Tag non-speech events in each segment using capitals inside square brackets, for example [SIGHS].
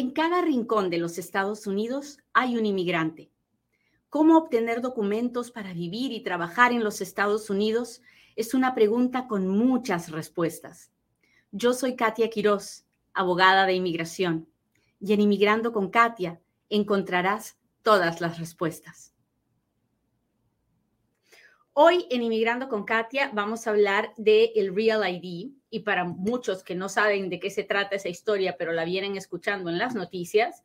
En cada rincón de los Estados Unidos hay un inmigrante. ¿Cómo obtener documentos para vivir y trabajar en los Estados Unidos? Es una pregunta con muchas respuestas. Yo soy Katia Quiroz, abogada de inmigración, y en Inmigrando con Katia encontrarás todas las respuestas. Hoy en Inmigrando con Katia vamos a hablar del el Real ID y para muchos que no saben de qué se trata esa historia, pero la vienen escuchando en las noticias,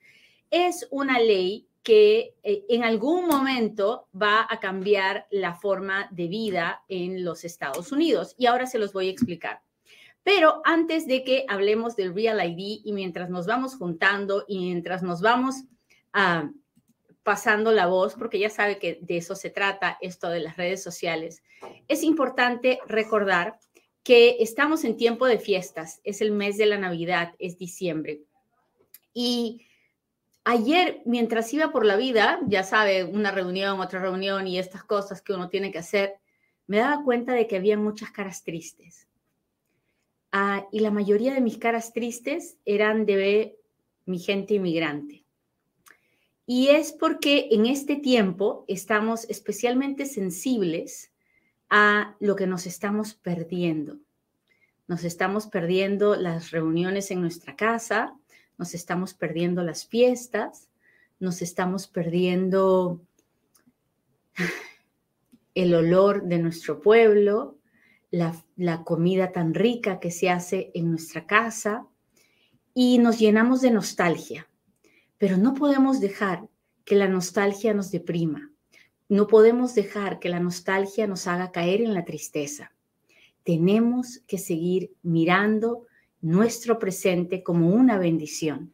es una ley que eh, en algún momento va a cambiar la forma de vida en los Estados Unidos. Y ahora se los voy a explicar. Pero antes de que hablemos del Real ID y mientras nos vamos juntando y mientras nos vamos a pasando la voz, porque ya sabe que de eso se trata esto de las redes sociales, es importante recordar que estamos en tiempo de fiestas, es el mes de la Navidad, es diciembre. Y ayer, mientras iba por la vida, ya sabe, una reunión, otra reunión y estas cosas que uno tiene que hacer, me daba cuenta de que había muchas caras tristes. Ah, y la mayoría de mis caras tristes eran de mi gente inmigrante. Y es porque en este tiempo estamos especialmente sensibles a lo que nos estamos perdiendo. Nos estamos perdiendo las reuniones en nuestra casa, nos estamos perdiendo las fiestas, nos estamos perdiendo [SIGHS] el olor de nuestro pueblo, la, la, comida tan rica que se hace en nuestra casa y nos llenamos de nostalgia. Pero no podemos dejar que la nostalgia nos deprima. No podemos dejar que la nostalgia nos haga caer en la tristeza. Tenemos que seguir mirando nuestro presente como una bendición,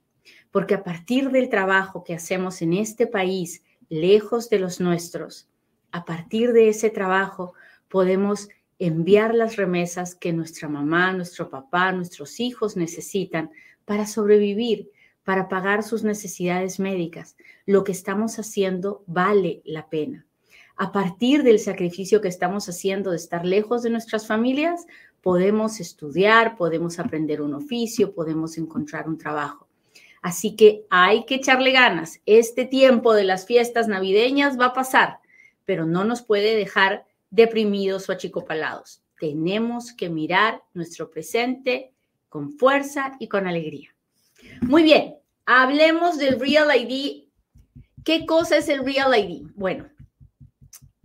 porque a partir del trabajo que hacemos en este país, lejos de los nuestros, a partir de ese trabajo podemos enviar las remesas que nuestra mamá, nuestro papá, nuestros hijos necesitan para sobrevivir, para pagar sus necesidades médicas. Lo que estamos haciendo vale la pena. A partir del sacrificio que estamos haciendo de estar lejos de nuestras familias, podemos estudiar, podemos aprender un oficio, podemos encontrar un trabajo. Así que hay que echarle ganas. Este tiempo de las fiestas navideñas va a pasar, pero no nos puede dejar deprimidos o achicopalados. Tenemos que mirar nuestro presente con fuerza y con alegría. Muy bien, hablemos del Real ID. ¿Qué cosa es el Real ID? Bueno,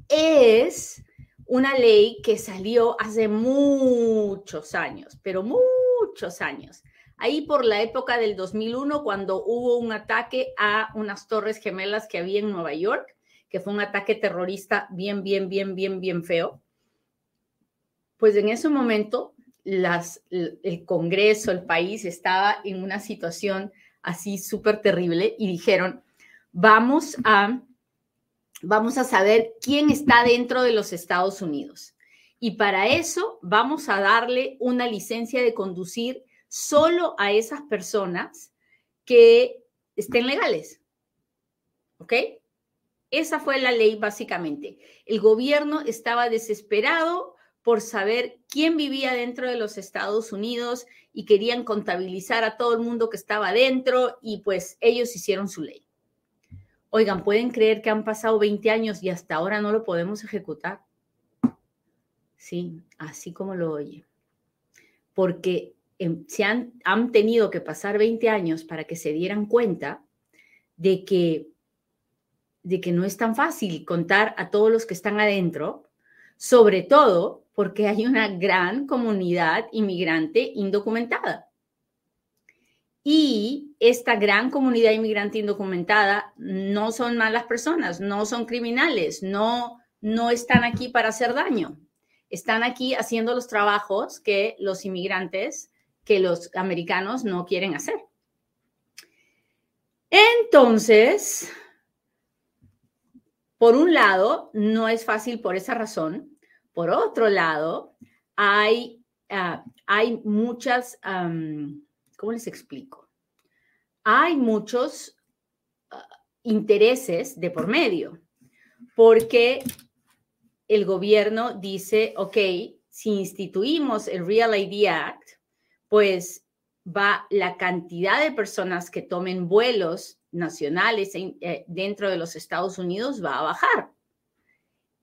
es una ley que salió hace muchos años, pero muchos años. Ahí por la época del 2001, cuando hubo un ataque a unas torres gemelas que había en Nueva York, que fue un ataque terrorista bien, bien, bien, bien, bien feo. Pues en ese momento las, el Congreso, el país estaba en una situación así súper terrible y dijeron, vamos a, vamos a saber quién está dentro de los Estados Unidos. Y para eso vamos a darle una licencia de conducir solo a esas personas que estén legales. ¿Ok? Esa fue la ley básicamente. El gobierno estaba desesperado por saber quién vivía dentro de los Estados Unidos y querían contabilizar a todo el mundo que estaba dentro y pues ellos hicieron su ley. Oigan, ¿pueden creer que han pasado 20 años y hasta ahora no lo podemos ejecutar? Sí, así como lo oye. Porque em, se han, han tenido que pasar 20 años para que se dieran cuenta de que, de que no es tan fácil contar a todos los que están adentro, sobre todo porque hay una gran comunidad inmigrante indocumentada. Y esta gran comunidad inmigrante indocumentada no son malas personas, no son criminales, no, no están aquí para hacer daño. Están aquí haciendo los trabajos que los inmigrantes, que los americanos no quieren hacer. Entonces, por un lado, no es fácil por esa razón, por otro lado, hay, ah, hay muchas, ¿cómo les explico? Hay muchos ah, intereses de por medio, porque el gobierno dice, ok, si instituimos el Real ID Act, pues va la cantidad de personas que tomen vuelos nacionales eh, dentro de los Estados Unidos va a bajar.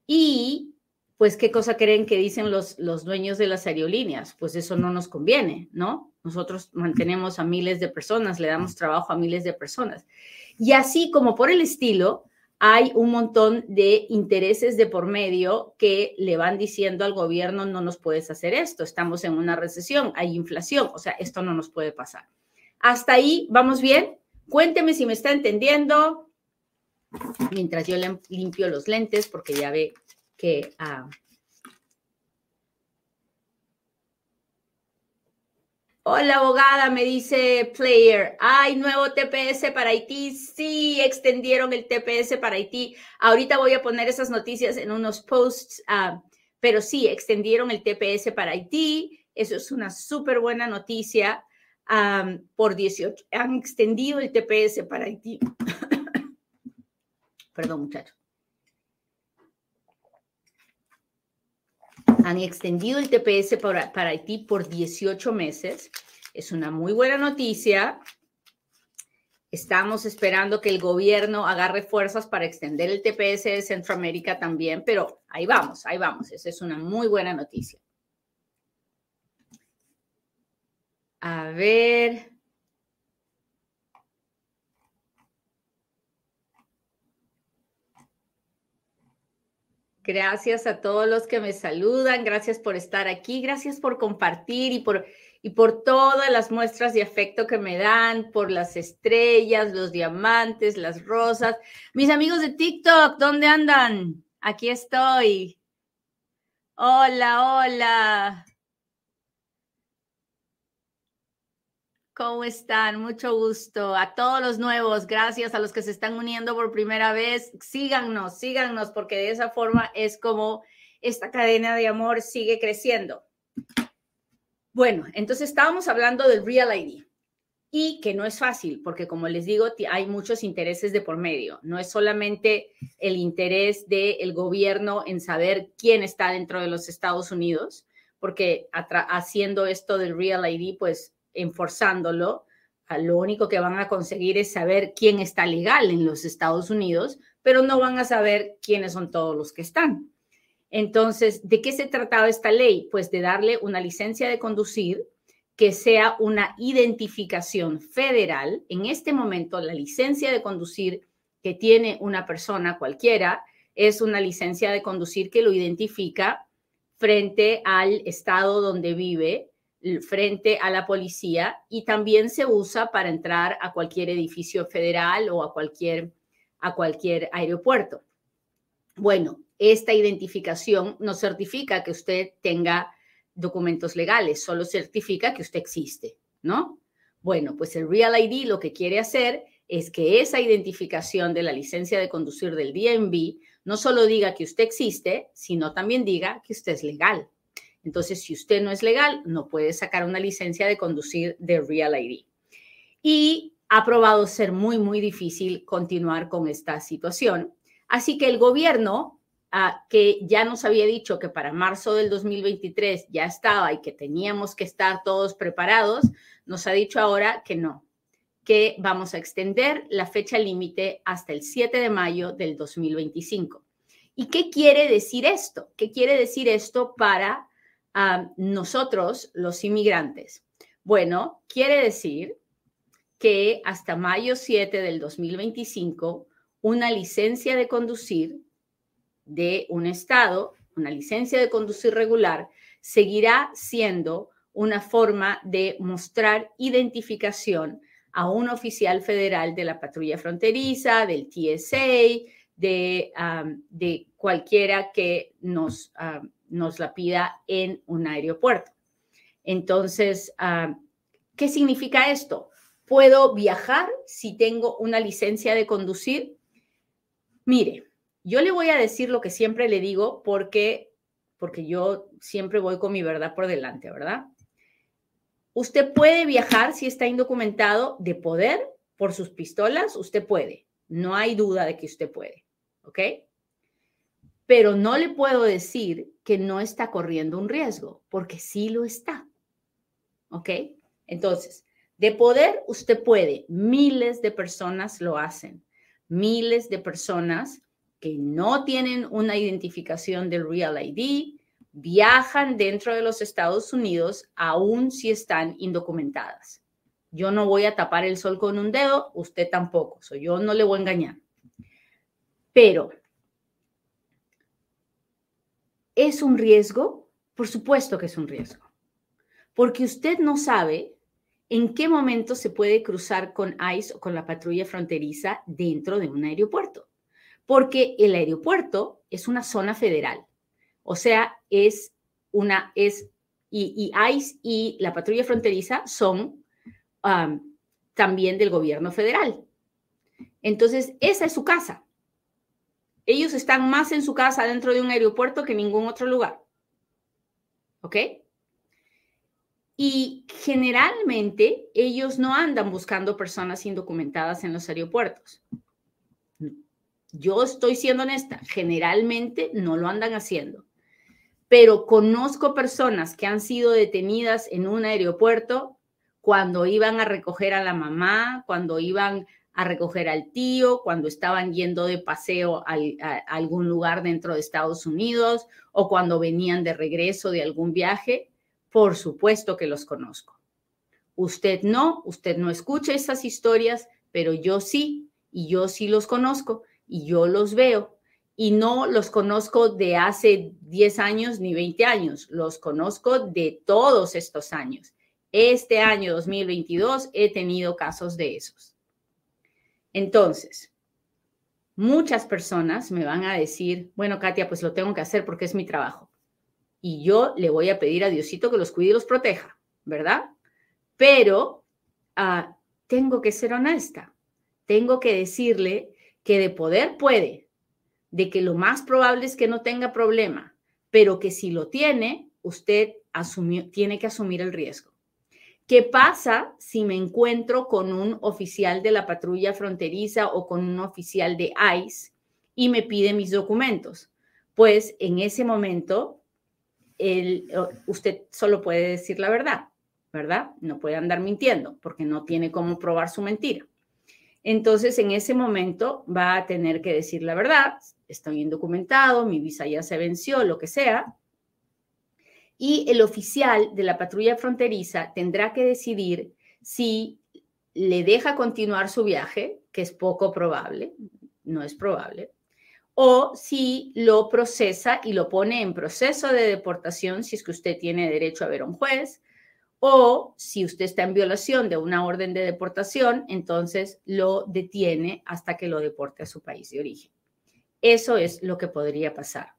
Y pues, ¿qué cosa creen que dicen los, los dueños de las aerolíneas? Pues eso no nos conviene, ¿no? Nosotros mantenemos a miles de personas, le damos trabajo a miles de personas. Y así como por el estilo, hay un montón de intereses de por medio que le van diciendo al gobierno, no nos puedes hacer esto, estamos en una recesión, hay inflación, o sea, esto no nos puede pasar. Hasta ahí, ¿vamos bien? Cuénteme si me está entendiendo. Mientras yo limpio los lentes, porque ya ve Ah, Hola, abogada, me dice Player. Hay nuevo TPS para Haití. Sí, extendieron el TPS para Haití. Ahorita voy a poner esas noticias en unos posts, ah, pero sí, extendieron el TPS para Haití. Eso es una súper buena noticia. por 18, han extendido el TPS para Haití. [COUGHS] Perdón, muchachos. Han extendido el TPS para, para Haití por 18 meses. Es una muy buena noticia. Estamos esperando que el gobierno agarre fuerzas para extender el TPS de Centroamérica también, pero ahí vamos, ahí vamos. Esa es una muy buena noticia. A ver. Gracias a todos los que me saludan, gracias por estar aquí, gracias por compartir y por, y por todas las muestras de afecto que me dan, por las estrellas, los diamantes, las rosas. Mis amigos de TikTok, ¿dónde andan? Aquí estoy. Hola, hola. ¿Cómo están? Mucho gusto. A todos los nuevos, gracias a los que se están uniendo por primera vez. Síganos, síganos, porque de esa forma es como esta cadena de amor sigue creciendo. Bueno, entonces estábamos hablando del Real ID y que no es fácil, porque como les digo, hay muchos intereses de por medio. No es solamente el interés del gobierno en saber quién está dentro de los Estados Unidos, porque haciendo esto del Real ID, pues enforzándolo, lo único que van a conseguir es saber quién está legal en los Estados Unidos, pero no van a saber quiénes son todos los que están. Entonces, ¿de qué se trataba esta ley? Pues de darle una licencia de conducir que sea una identificación federal. En este momento, la licencia de conducir que tiene una persona cualquiera es una licencia de conducir que lo identifica frente al estado donde vive frente a la policía y también se usa para entrar a cualquier edificio federal o a cualquier, a cualquier aeropuerto. Bueno, esta identificación no certifica que usted tenga documentos legales, solo certifica que usted existe, ¿no? Bueno, pues el Real ID lo que quiere hacer es que esa identificación de la licencia de conducir del DMV no solo diga que usted existe, sino también diga que usted es legal. Entonces, si usted no es legal, no puede sacar una licencia de conducir de Real ID. Y ha probado ser muy, muy difícil continuar con esta situación. Así que el gobierno, ah, que ya nos había dicho que para marzo del 2023 ya estaba y que teníamos que estar todos preparados, nos ha dicho ahora que no, que vamos a extender la fecha límite hasta el 7 de mayo del 2025. ¿Y qué quiere decir esto? ¿Qué quiere decir esto para nosotros, los inmigrantes? Bueno, quiere decir que hasta mayo 7 del 2025, una licencia de conducir de un estado, una licencia de conducir regular, seguirá siendo una forma de mostrar identificación a un oficial federal de la patrulla fronteriza, del TSA, de cualquiera que nos, nos la pida en un aeropuerto. Entonces, ah, ¿qué significa esto? ¿Puedo viajar si tengo una licencia de conducir? Mire, yo le voy a decir lo que siempre le digo porque porque yo siempre voy con mi verdad por delante, ¿verdad? Usted puede viajar si está indocumentado de poder por sus pistolas, usted puede. No hay duda de que usted puede, ¿ok? pero no le puedo decir que no está corriendo un riesgo, porque sí lo está. ¿Ok? Entonces, De poder, usted puede. Miles de personas lo hacen. Miles de personas que no tienen una identificación del Real ID viajan dentro de los Estados Unidos aun si están indocumentadas. Yo no voy a tapar el sol con un dedo, usted tampoco, so yo no le voy a engañar. Pero, ¿es un riesgo? Por supuesto que es un riesgo, porque usted no sabe en qué momento se puede cruzar con ICE o con la patrulla fronteriza dentro de un aeropuerto, porque el aeropuerto es una zona federal, o sea, es una, es, y, ICE y la patrulla fronteriza son también del gobierno federal. Entonces, esa es su casa. Ellos están más en su casa dentro de un aeropuerto que en ningún otro lugar. ¿Ok? Y generalmente ellos no andan buscando personas indocumentadas en los aeropuertos. Yo estoy siendo honesta, generalmente no lo andan haciendo. Pero conozco personas que han sido detenidas en un aeropuerto cuando iban a recoger a la mamá, cuando iban a recoger al tío, cuando estaban yendo de paseo a, algún lugar dentro de Estados Unidos o cuando venían de regreso de algún viaje, por supuesto que los conozco. Usted no, usted no escucha esas historias, pero yo sí, y yo sí los conozco, y yo los veo, y no los conozco de hace 10 años ni 20 años, los conozco de todos estos años. Este año 2022 he tenido casos de esos. Entonces, muchas personas me van a decir, bueno, Katia, pues lo tengo que hacer porque es mi trabajo. Y yo le voy a pedir a Diosito que los cuide y los proteja, ¿verdad? Pero ah, tengo que ser honesta. Tengo que decirle que de poder puede, de que lo más probable es que no tenga problema, pero que si lo tiene, usted tiene que asumir el riesgo. ¿Qué pasa si me encuentro con un oficial de la patrulla fronteriza o con un oficial de ICE y me pide mis documentos? Pues en ese momento, usted solo puede decir la verdad, ¿verdad? No puede andar mintiendo porque no tiene cómo probar su mentira. Entonces, en ese momento va a tener que decir la verdad, estoy indocumentado, mi visa ya se venció, lo que sea, y el oficial de la patrulla fronteriza tendrá que decidir si le deja continuar su viaje, que es poco probable, no es probable, o si lo procesa y lo pone en proceso de deportación si es que usted tiene derecho a ver a un juez, o si usted está en violación de una orden de deportación, entonces lo detiene hasta que lo deporte a su país de origen. Eso es lo que podría pasar.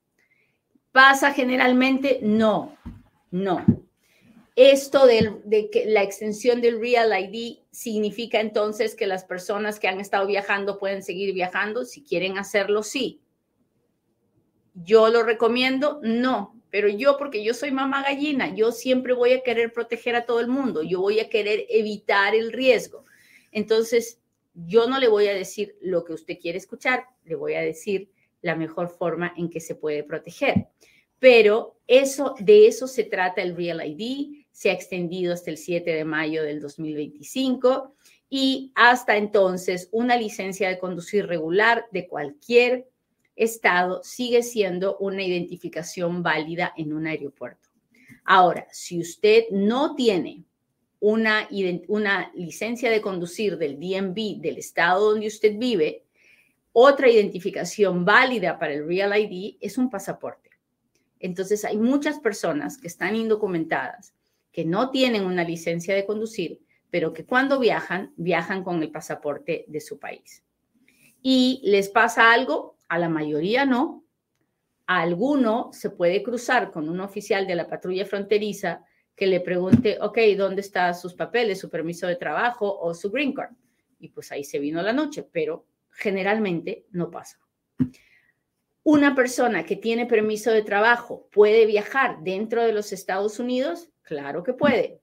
¿Pasa generalmente? No, no. Esto de que la extensión del Real ID significa entonces que las personas que han estado viajando pueden seguir viajando. Si quieren hacerlo, sí. Yo lo recomiendo, no. Pero yo, porque yo soy mamá gallina, yo siempre voy a querer proteger a todo el mundo. Yo voy a querer evitar el riesgo. Entonces, yo no le voy a decir lo que usted quiere escuchar, le voy a decir la mejor forma en que se puede proteger. Pero eso, de eso se trata el Real ID, se ha extendido hasta el 7 de mayo del 2025 y hasta entonces una licencia de conducir regular de cualquier estado sigue siendo una identificación válida en un aeropuerto. Ahora, si usted no tiene una, una licencia de conducir del DMV del estado donde usted vive, otra identificación válida para el Real ID es un pasaporte. Entonces hay muchas personas que están indocumentadas, que no tienen una licencia de conducir, pero que cuando viajan, viajan con el pasaporte de su país. Y les pasa algo, a la mayoría no. A alguno se puede cruzar con un oficial de la patrulla fronteriza que le pregunte, ok, ¿dónde están sus papeles, su permiso de trabajo o su green card? Y pues ahí se vino la noche, pero generalmente no pasa. ¿Una persona que tiene permiso de trabajo puede viajar dentro de los Estados Unidos? Claro que puede.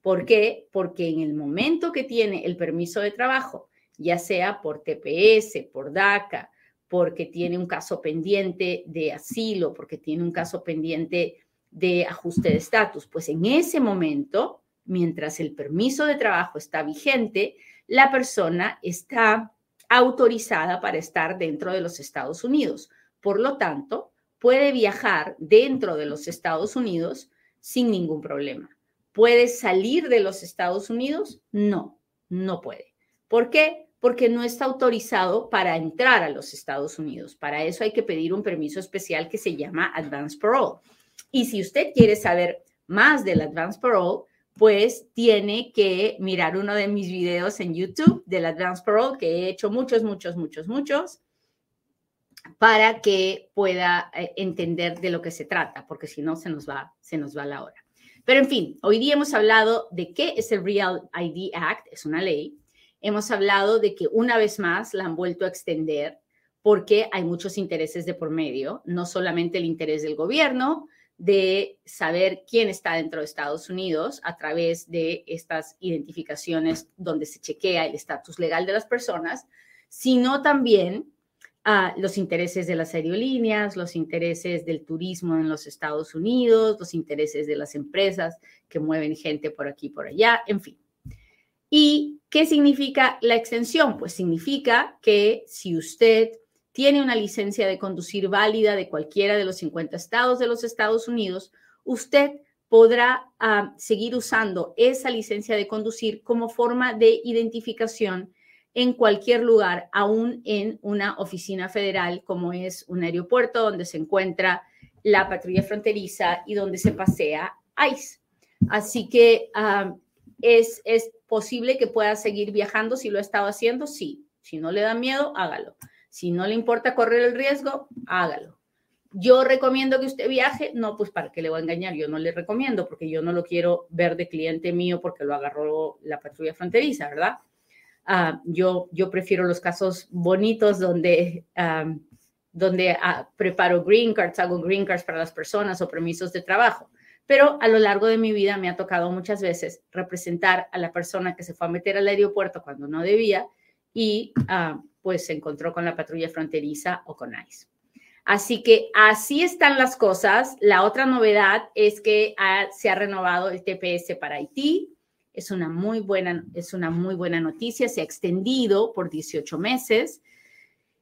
¿Por qué? Porque en el momento que tiene el permiso de trabajo, ya sea por TPS, por DACA, porque tiene un caso pendiente de asilo, porque tiene un caso pendiente de ajuste de estatus, pues en ese momento mientras el permiso de trabajo está vigente, la persona está autorizada para estar dentro de los Estados Unidos. Por lo tanto, puede viajar dentro de los Estados Unidos sin ningún problema. ¿Puede salir de los Estados Unidos? No, no puede. ¿Por qué? Porque no está autorizado para entrar a los Estados Unidos. Para eso hay que pedir un permiso especial que se llama Advance Parole. Y si usted quiere saber más del Advance Parole, pues tiene que mirar uno de mis videos en YouTube del Advance Parole, que he hecho muchos, muchos, muchos, muchos, para que pueda eh, entender de lo que se trata, porque si no se nos va, se nos va la hora. Pero en fin, hoy día hemos hablado de qué es el Real ID Act, es una ley. Hemos hablado de que una vez más la han vuelto a extender porque hay muchos intereses de por medio, no solamente el interés del gobierno, de saber quién está dentro de Estados Unidos a través de estas identificaciones donde se chequea el estatus legal de las personas, sino también a los intereses de las aerolíneas, los intereses del turismo en los Estados Unidos, los intereses de las empresas que mueven gente por aquí por allá, en fin. ¿Y qué significa la extensión? Pues significa que si usted tiene una licencia de conducir válida de cualquiera de los 50 estados de los Estados Unidos, usted podrá ah, seguir usando esa licencia de conducir como forma de identificación en cualquier lugar, aún en una oficina federal como es un aeropuerto donde se encuentra la patrulla fronteriza y donde se pasea ICE. Así que ah, es, es posible que pueda seguir viajando si lo ha estado haciendo, sí. Si no le da miedo, hágalo. Si no le importa correr el riesgo, hágalo. Yo recomiendo que usted viaje, no, pues para qué le voy a engañar, yo no le recomiendo porque yo no lo quiero ver de cliente mío porque lo agarró la patrulla fronteriza, ¿verdad? Ah, yo, yo prefiero los casos bonitos donde, donde ah, preparo green cards, hago green cards para las personas o permisos de trabajo. Pero a lo largo de mi vida me ha tocado muchas veces representar a la persona que se fue a meter al aeropuerto cuando no debía y ah, pues se encontró con la patrulla fronteriza o con ICE. Así que así están las cosas. La otra novedad es que se ha renovado el TPS para Haití. Es una muy buena, es una muy buena noticia. Se ha extendido por 18 meses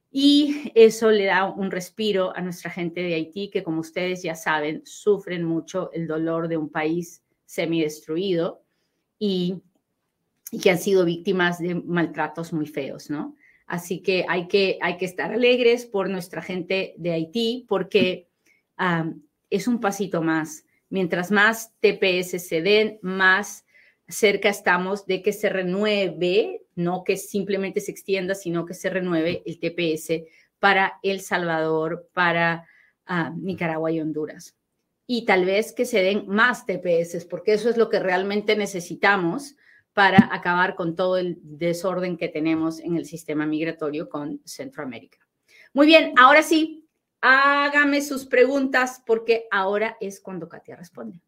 y eso le da un respiro a nuestra gente de Haití, que como ustedes ya saben, sufren mucho el dolor de un país semidestruido y, y que han sido víctimas de maltratos muy feos, ¿no? Así que hay que, hay que estar alegres por nuestra gente de Haití porque es un pasito más. Mientras más TPS se den, más cerca estamos de que se renueve, no que simplemente se extienda, sino que se renueve el TPS para El Salvador, para Nicaragua y Honduras. Y tal vez que se den más TPS, porque eso es lo que realmente necesitamos para acabar con todo el desorden que tenemos en el sistema migratorio con Centroamérica. Muy bien, ahora sí, hágame sus preguntas porque ahora es cuando Katia responde.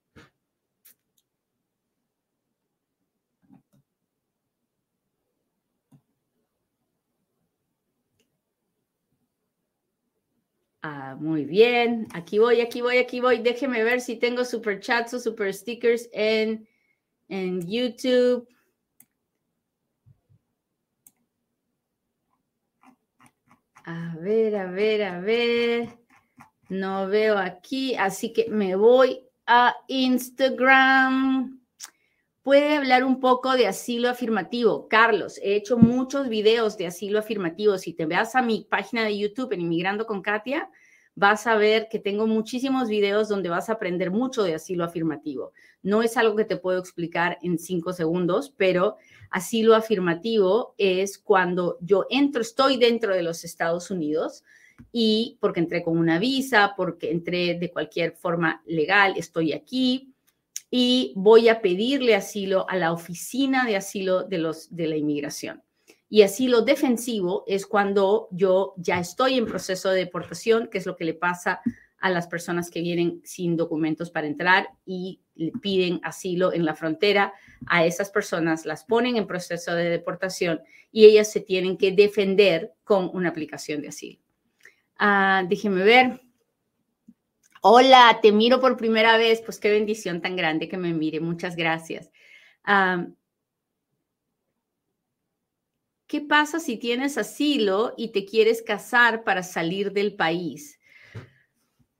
Ah, muy bien, aquí voy, aquí voy, aquí voy. Déjeme ver si tengo super chats o super stickers en, en YouTube. A ver, a ver, a ver. No veo aquí, así que me voy a Instagram. Puede hablar un poco de asilo afirmativo. Carlos, he hecho muchos videos de asilo afirmativo. Si te veas a mi página de YouTube en Inmigrando con Katia, vas a ver que tengo muchísimos videos donde vas a aprender mucho de asilo afirmativo. No es algo que te puedo explicar en cinco segundos, pero asilo afirmativo es cuando yo entro, estoy dentro de los Estados Unidos y porque entré con una visa, porque entré de cualquier forma legal, estoy aquí y voy a pedirle asilo a la oficina de asilo de, los, de la inmigración. Y asilo defensivo es cuando yo ya estoy en proceso de deportación, que es lo que le pasa a las personas que vienen sin documentos para entrar y le piden asilo en la frontera. A esas personas las ponen en proceso de deportación y ellas se tienen que defender con una aplicación de asilo. Ah, déjeme ver. Hola, te miro por primera vez. Pues qué bendición tan grande que me mire. Muchas gracias. ¿Qué pasa si tienes asilo y te quieres casar para salir del país?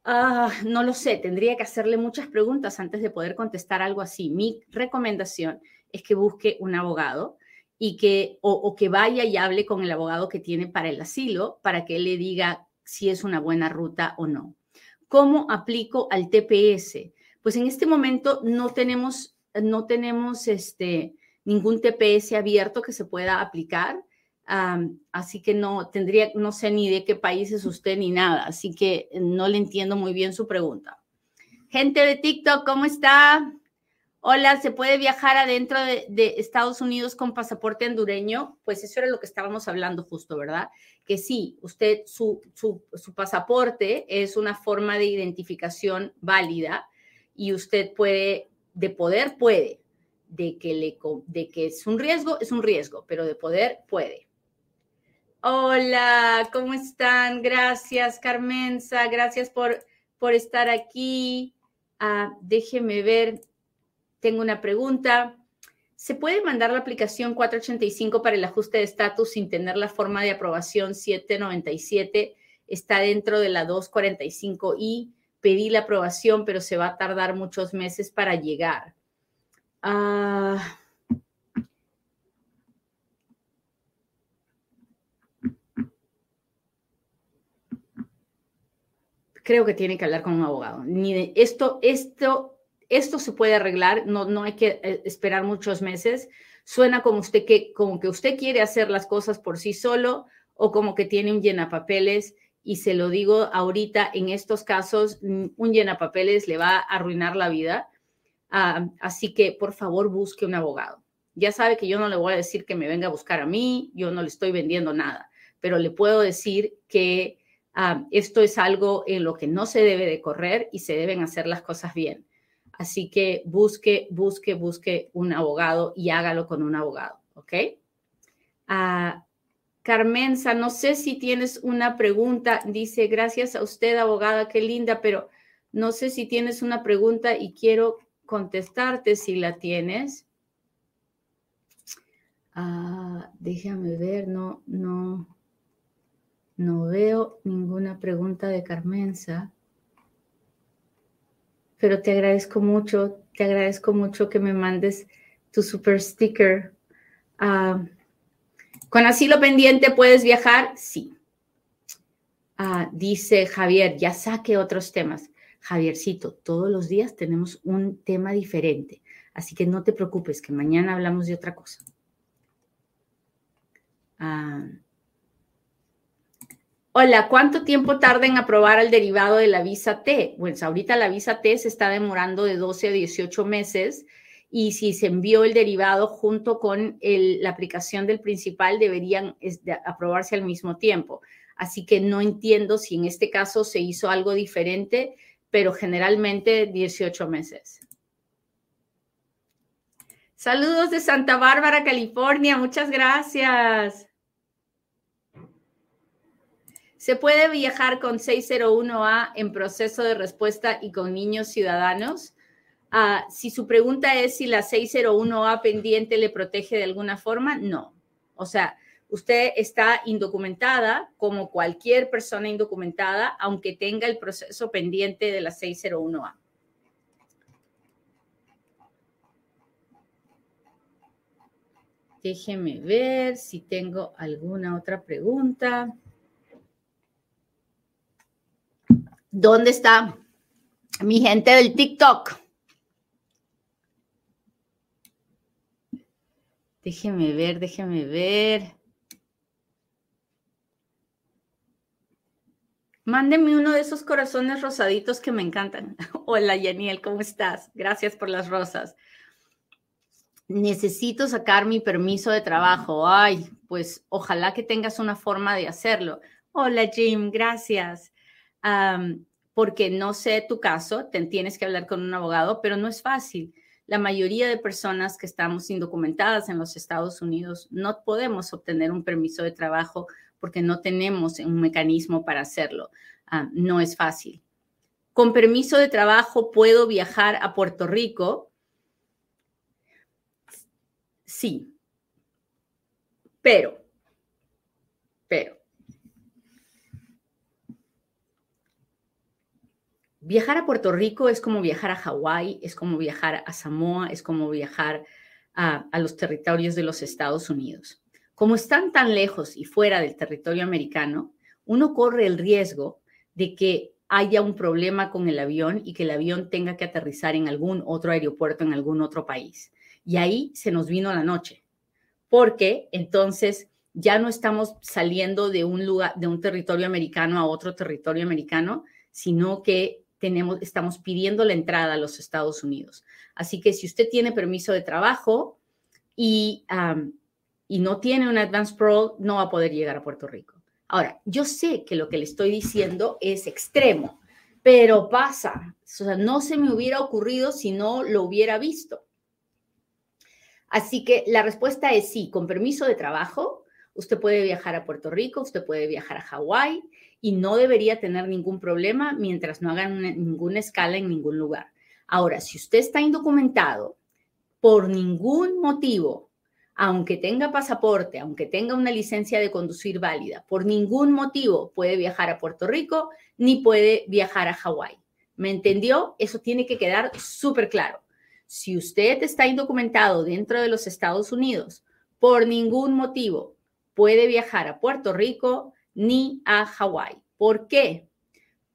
Ah, no lo sé, tendría que hacerle muchas preguntas antes de poder contestar algo así. Mi recomendación es que busque un abogado y que o, que vaya y hable con el abogado que tiene para el asilo para que él le diga si es una buena ruta o no. ¿Cómo aplico al TPS? Pues en este momento no tenemos, no tenemos este, ningún TPS abierto que se pueda aplicar. así que no tendría, no sé ni de qué país es usted ni nada, así que no le entiendo muy bien su pregunta. Gente de TikTok, ¿cómo está? Hola, ¿se puede viajar adentro de, Estados Unidos con pasaporte hondureño? Pues eso era lo que estábamos hablando justo, ¿verdad? Que sí, usted, su, su, su pasaporte es una forma de identificación válida y usted puede, de poder puede, de que, le, de que es un riesgo, es un riesgo, pero de poder puede. Hola, ¿cómo están? Gracias, Carmenza, gracias por, por estar aquí. Ah, déjeme ver, tengo una pregunta. ¿Se puede mandar la aplicación 485 para el ajuste de estatus sin tener la forma de aprobación 797? Está dentro de la 245i. Pedí la aprobación, pero se va a tardar muchos meses para llegar. Ah, creo que tiene que hablar con un abogado. Ni esto, esto, esto se puede arreglar, no, no hay que eh, esperar muchos meses. Suena como usted que, como que usted quiere hacer las cosas por sí solo o como que tiene un llenapapeles. Y se lo digo ahorita, en estos casos, un llenapapeles le va a arruinar la vida Ah, así que por favor busque un abogado. Ya sabe que yo no le voy a decir que me venga a buscar a mí, yo no le estoy vendiendo nada, pero le puedo decir que ah, esto es algo en lo que no se debe de correr y se deben hacer las cosas bien. Así que busque, busque, busque un abogado y hágalo con un abogado, ¿ok? Uh, Carmenza, no sé si tienes una pregunta. Dice, gracias a usted, abogada, qué linda, pero no sé si tienes una pregunta y quiero contestarte si la tienes. Ah, déjame ver, no, no, no veo ninguna pregunta de Carmenza. Pero te agradezco mucho, te agradezco mucho que me mandes tu super sticker. Ah, ¿Con asilo pendiente puedes viajar? Sí. Ah, dice Javier, ya saque otros temas. Javiercito, todos los días tenemos un tema diferente, así que no te preocupes, que mañana hablamos de otra cosa. Ah. Hola, ¿cuánto tiempo tarda en aprobar el derivado de la visa T? Bueno, ahorita la visa T se está demorando de 12 a 18 meses y si se envió el derivado junto con la aplicación del principal deberían aprobarse al mismo tiempo. Así que no entiendo si en este caso se hizo algo diferente pero generalmente 18 meses. Saludos de Santa Bárbara, California. Muchas gracias. ¿Se puede viajar con 601A en proceso de respuesta y con niños ciudadanos? Ah, si su pregunta es si la 601A pendiente le protege de alguna forma, no. O sea, usted está indocumentada como cualquier persona indocumentada, aunque tenga el proceso pendiente de la 601A. Déjeme ver si tengo alguna otra pregunta. ¿Dónde está mi gente del TikTok? Déjeme ver, déjeme ver. Mándeme uno de esos corazones rosaditos que me encantan. [LAUGHS] Hola, Yaniel, ¿cómo estás? Gracias por las rosas. Necesito sacar mi permiso de trabajo. Ay, pues ojalá que tengas una forma de hacerlo. Hola, Jim, gracias. porque no sé tu caso, tienes que hablar con un abogado, pero no es fácil. La mayoría de personas que estamos indocumentadas en los Estados Unidos no podemos obtener un permiso de trabajo porque no tenemos un mecanismo para hacerlo. Ah, no es fácil. Con permiso de trabajo puedo viajar a Puerto Rico. sí. Pero, pero, viajar a Puerto Rico es como viajar a Hawái, es como viajar a Samoa, es como viajar a, a, los territorios de los Estados Unidos. Como están tan lejos y fuera del territorio americano, uno corre el riesgo de que haya un problema con el avión y que el avión tenga que aterrizar en algún otro aeropuerto en algún otro país. Y ahí se nos vino la noche, porque entonces ya no estamos saliendo de un lugar, de un territorio americano a otro territorio americano, sino que tenemos, estamos pidiendo la entrada a los Estados Unidos. Así que si usted tiene permiso de trabajo y, y no tiene un Advanced Parole, no va a poder llegar a Puerto Rico. Ahora, yo sé que lo que le estoy diciendo es extremo, pero pasa. O sea, no se me hubiera ocurrido si no lo hubiera visto. Así que la respuesta es sí, con permiso de trabajo, usted puede viajar a Puerto Rico, usted puede viajar a Hawái y no debería tener ningún problema mientras no hagan ninguna escala en ningún lugar. Ahora, si usted está indocumentado por ningún motivo, aunque tenga pasaporte, aunque tenga una licencia de conducir válida, por ningún motivo puede viajar a Puerto Rico ni puede viajar a Hawái. ¿Me entendió? Eso tiene que quedar súper claro. Si usted está indocumentado dentro de los Estados Unidos, por ningún motivo puede viajar a Puerto Rico ni a Hawái. ¿Por qué?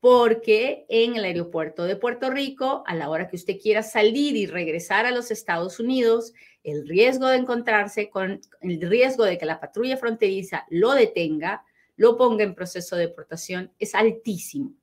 Porque en el aeropuerto de Puerto Rico, a la hora que usted quiera salir y regresar a los Estados Unidos, el riesgo de encontrarse con el riesgo de que la patrulla fronteriza lo detenga, lo ponga en proceso de deportación, es altísimo,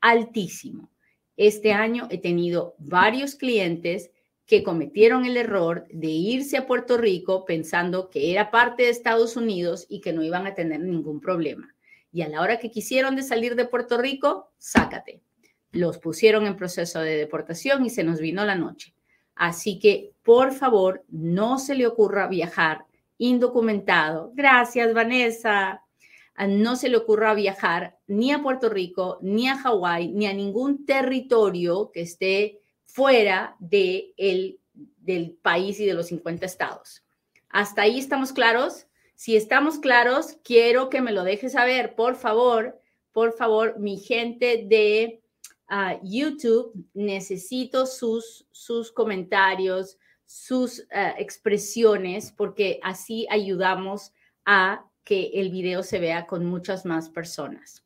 altísimo. Este año he tenido varios clientes que cometieron el error de irse a Puerto Rico pensando que era parte de Estados Unidos y que no iban a tener ningún problema. Y a la hora que quisieron de salir de Puerto Rico, sácate. Los pusieron en proceso de deportación y se nos vino la noche. Así que, por favor, no se le ocurra viajar indocumentado. Gracias, Vanessa. No se le ocurra viajar ni a Puerto Rico, ni a Hawái, ni a ningún territorio que esté fuera de el, del país y de los 50 estados. ¿Hasta ahí estamos claros? Si estamos claros, quiero que me lo deje saber, por favor, por favor, mi gente de YouTube, necesito sus, sus comentarios, sus eh, expresiones, porque así ayudamos a que el video se vea con muchas más personas.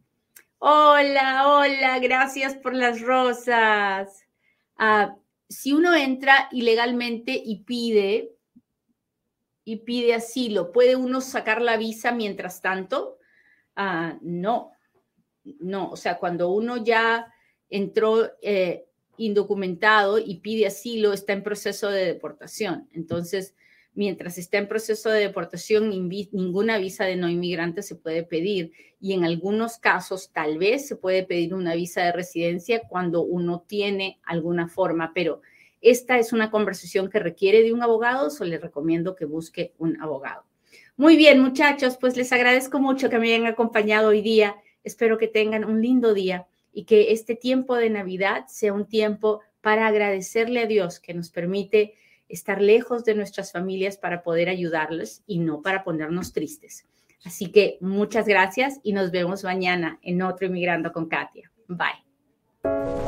Hola, hola, gracias por las rosas. Ah, si uno entra ilegalmente y pide y pide asilo, ¿puede uno sacar la visa mientras tanto? Ah, no, no, o sea, cuando uno ya entró eh, indocumentado y pide asilo, está en proceso de deportación. Entonces, mientras está en proceso de deportación, ninguna visa de no inmigrante se puede pedir. Y en algunos casos, tal vez se puede pedir una visa de residencia cuando uno tiene alguna forma, pero esta es una conversación que requiere de un abogado, so le recomiendo que busque un abogado. Muy bien, muchachos, pues les agradezco mucho que me hayan acompañado hoy día. Espero que tengan un lindo día y que este tiempo de Navidad sea un tiempo para agradecerle a Dios que nos permite estar lejos de nuestras familias para poder ayudarles y no para ponernos tristes. Así que muchas gracias y nos vemos mañana en otro Inmigrando con Katia. Bye.